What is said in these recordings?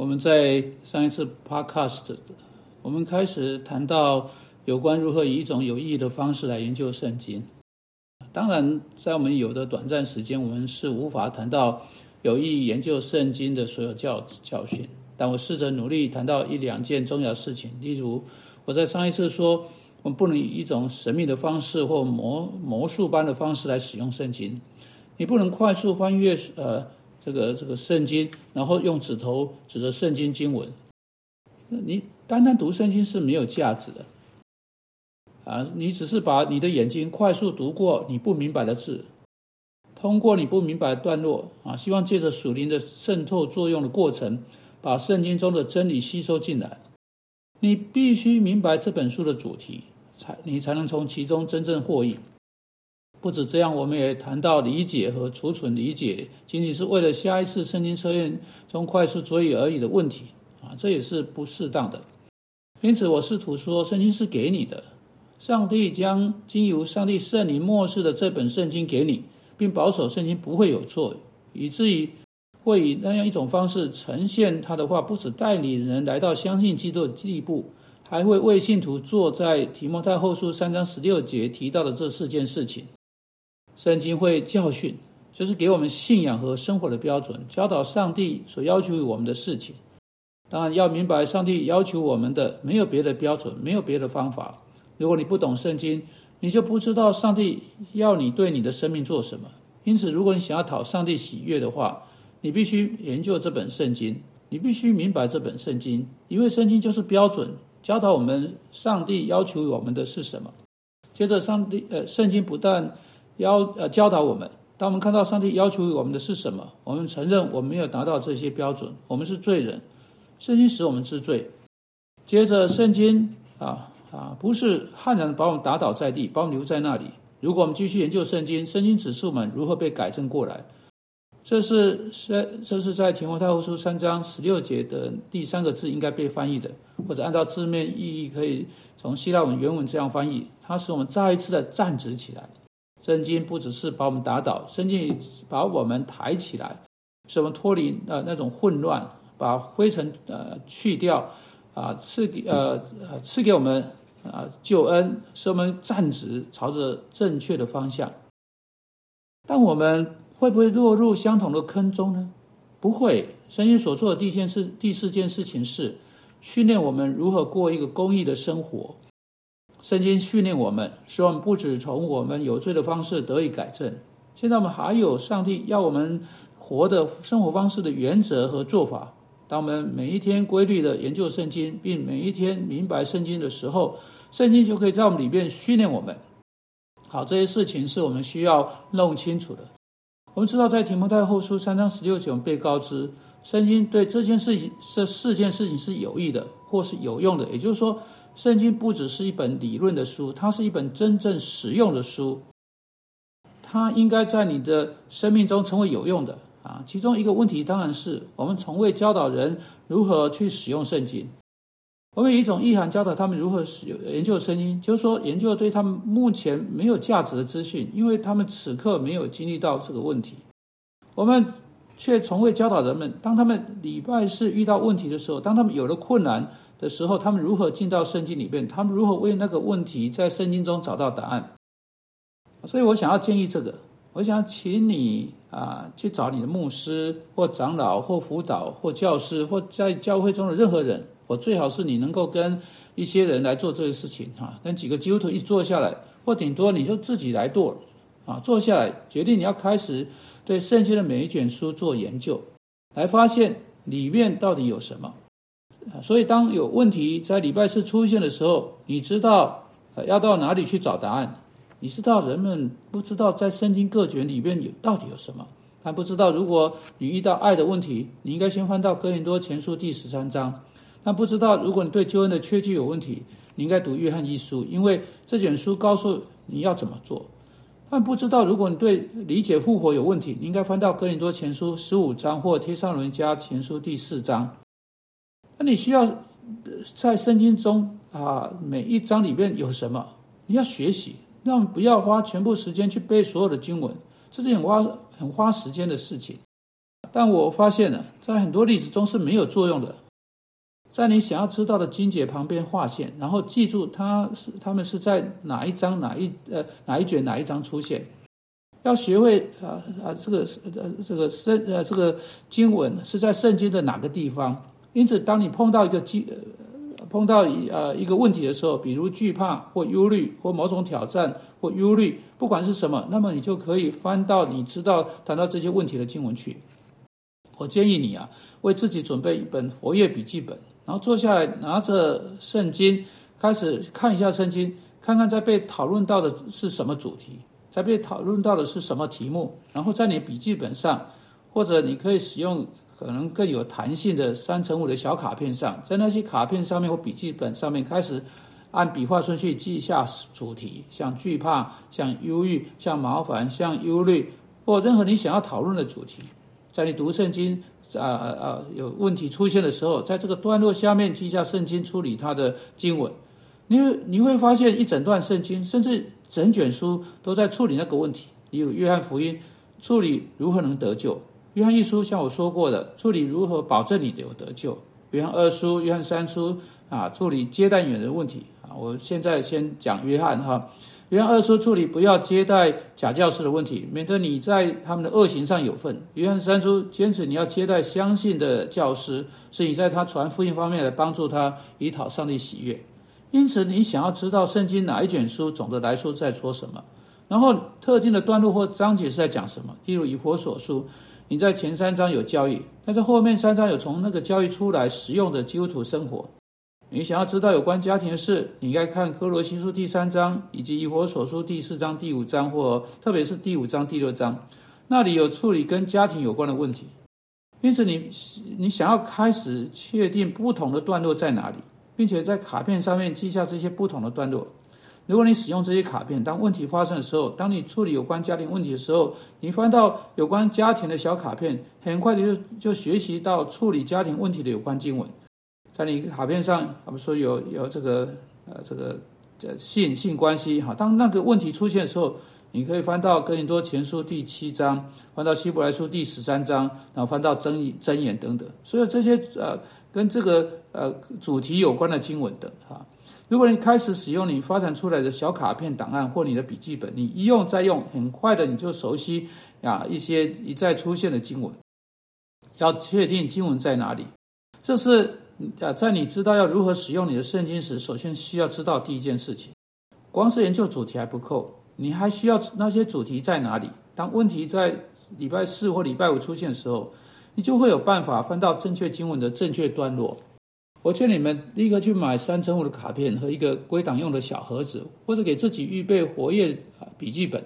我们在上一次 podcast，我们开始谈到有关如何以一种有意义的方式来研究圣经。当然，在我们有的短暂时间，我们是无法谈到有意义研究圣经的所有教教训。但我试着努力谈到一两件重要事情，例如我在上一次说，我们不能以一种神秘的方式或魔魔术般的方式来使用圣经。你不能快速翻阅呃这个这个圣经，然后用指头指着圣经经文。你单单读圣经是没有价值的啊！你只是把你的眼睛快速读过你不明白的字，通过你不明白的段落啊，希望借着属灵的渗透作用的过程。把圣经中的真理吸收进来，你必须明白这本书的主题，才你才能从其中真正获益。不止这样，我们也谈到理解和储存理解，仅仅是为了下一次圣经测验中快速作业而已的问题啊，这也是不适当的。因此，我试图说，圣经是给你的，上帝将经由上帝圣灵漠视的这本圣经给你，并保守圣经不会有错，以至于。会以那样一种方式呈现他的话，不止带领人来到相信基督的地步，还会为信徒做在提摩太后书三章十六节提到的这四件事情。圣经会教训，就是给我们信仰和生活的标准，教导上帝所要求我们的事情。当然要明白，上帝要求我们的没有别的标准，没有别的方法。如果你不懂圣经，你就不知道上帝要你对你的生命做什么。因此，如果你想要讨上帝喜悦的话，你必须研究这本圣经，你必须明白这本圣经，因为圣经就是标准，教导我们上帝要求我们的是什么。接着，上帝呃，圣经不但要呃教导我们，当我们看到上帝要求我们的是什么，我们承认我们没有达到这些标准，我们是罪人，圣经使我们知罪。接着，圣经啊啊，不是悍然把我们打倒在地，把我们留在那里。如果我们继续研究圣经，圣经指示我们如何被改正过来。这是在这是在提摩太后书三章十六节的第三个字应该被翻译的，或者按照字面意义可以从希腊文原文这样翻译：它使我们再一次的站直起来。圣经不只是把我们打倒，圣经把我们抬起来，使我们脱离呃那种混乱，把灰尘呃去掉，啊赐给呃赐给我们啊救恩，使我们站直，朝着正确的方向。但我们。会不会落入相同的坑中呢？不会。圣经所做的第一件事、第四件事情是训练我们如何过一个公义的生活。圣经训练我们，使我们不止从我们有罪的方式得以改正。现在我们还有上帝要我们活的生活方式的原则和做法。当我们每一天规律的研究圣经，并每一天明白圣经的时候，圣经就可以在我们里面训练我们。好，这些事情是我们需要弄清楚的。我们知道，在提摩太后书三章十六节，我们被告知圣经对这件事情、这四件事情是有益的，或是有用的。也就是说，圣经不只是一本理论的书，它是一本真正实用的书。它应该在你的生命中成为有用的啊。其中一个问题当然是我们从未教导人如何去使用圣经。我们以一种意涵教导他们如何使用研究声音，就是说研究对他们目前没有价值的资讯，因为他们此刻没有经历到这个问题。我们却从未教导人们，当他们礼拜四遇到问题的时候，当他们有了困难的时候，他们如何进到圣经里面，他们如何为那个问题在圣经中找到答案。所以我想要建议这个，我想请你啊去找你的牧师或长老或辅导或教师或在教会中的任何人。我最好是你能够跟一些人来做这个事情哈，跟几个基督徒一起坐下来，或顶多你就自己来做，啊，坐下来决定你要开始对圣经的每一卷书做研究，来发现里面到底有什么。所以当有问题在礼拜四出现的时候，你知道要到哪里去找答案，你知道人们不知道在圣经各卷里面有到底有什么，但不知道如果你遇到爱的问题，你应该先翻到哥林多前书第十三章。但不知道，如果你对救恩的缺据有问题，你应该读约翰一书，因为这卷书告诉你要怎么做。但不知道，如果你对理解复活有问题，你应该翻到哥林多前书十五章或贴上伦家前书第四章。那你需要在圣经中啊，每一章里面有什么？你要学习，让不要花全部时间去背所有的经文，这是很花很花时间的事情。但我发现呢，在很多例子中是没有作用的。在你想要知道的经节旁边画线，然后记住它是它们是在哪一章哪一呃哪一卷哪一章出现。要学会啊啊这个呃这个圣呃这个经文是在圣经的哪个地方？因此，当你碰到一个经碰到一呃一个问题的时候，比如惧怕或忧虑或某种挑战或忧虑，不管是什么，那么你就可以翻到你知道谈到这些问题的经文去。我建议你啊，为自己准备一本佛业笔记本。然后坐下来，拿着圣经，开始看一下圣经，看看在被讨论到的是什么主题，在被讨论到的是什么题目。然后在你笔记本上，或者你可以使用可能更有弹性的三乘五的小卡片上，在那些卡片上面或笔记本上面开始按笔画顺序记下主题，像惧怕、像忧郁、像麻烦、像忧虑，或任何你想要讨论的主题。在你读圣经。啊啊！有问题出现的时候，在这个段落下面记下圣经处理它的经文，你你会发现一整段圣经，甚至整卷书都在处理那个问题。有约翰福音处理如何能得救，约翰一书像我说过的处理如何保证你有得救，约翰二书、约翰三书啊处理接待远的问题啊。我现在先讲约翰哈。约翰二书处理不要接待假教师的问题，免得你在他们的恶行上有份。约翰三书坚持你要接待相信的教师，是你在他传福音方面来帮助他，以讨上帝喜悦。因此，你想要知道圣经哪一卷书总的来说在说什么，然后特定的段落或章节是在讲什么。例如以佛所书，你在前三章有教育，但是后面三章有从那个教育出来实用的基督徒生活。你想要知道有关家庭的事，你应该看《科罗西书》第三章，以及《以佛所书》第四章、第五章，或特别是第五章、第六章，那里有处理跟家庭有关的问题。因此，你你想要开始确定不同的段落在哪里，并且在卡片上面记下这些不同的段落。如果你使用这些卡片，当问题发生的时候，当你处理有关家庭问题的时候，你翻到有关家庭的小卡片，很快的就就学习到处理家庭问题的有关经文。在你卡片上，我们说有有这个呃这个呃性性关系哈。当那个问题出现的时候，你可以翻到哥林多前书第七章，翻到希伯来书第十三章，然后翻到真真言等等。所有这些呃跟这个呃主题有关的经文等哈。如果你开始使用你发展出来的小卡片档案或你的笔记本，你一用再用，很快的你就熟悉啊一些一再出现的经文。要确定经文在哪里，这是。啊，在你知道要如何使用你的圣经时，首先需要知道第一件事情，光是研究主题还不够，你还需要那些主题在哪里。当问题在礼拜四或礼拜五出现的时候，你就会有办法翻到正确经文的正确段落。我劝你们立刻去买三乘五的卡片和一个归档用的小盒子，或者给自己预备活页笔记本，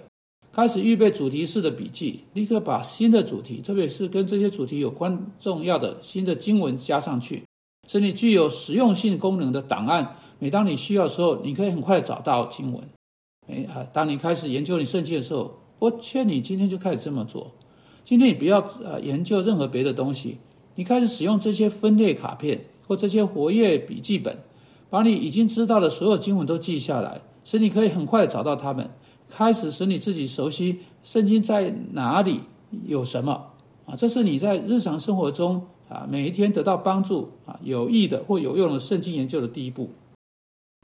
开始预备主题式的笔记，立刻把新的主题，特别是跟这些主题有关重要的新的经文加上去。是你具有实用性功能的档案。每当你需要的时候，你可以很快找到经文。哎啊，当你开始研究你圣经的时候，我劝你今天就开始这么做。今天你不要呃研究任何别的东西，你开始使用这些分类卡片或这些活页笔记本，把你已经知道的所有经文都记下来，使你可以很快找到它们。开始使你自己熟悉圣经在哪里有什么啊，这是你在日常生活中。啊，每一天得到帮助啊，有益的或有用的圣经研究的第一步。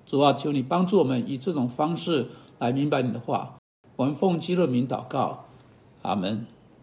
主啊，求你帮助我们以这种方式来明白你的话。我们奉基督名祷告，阿门。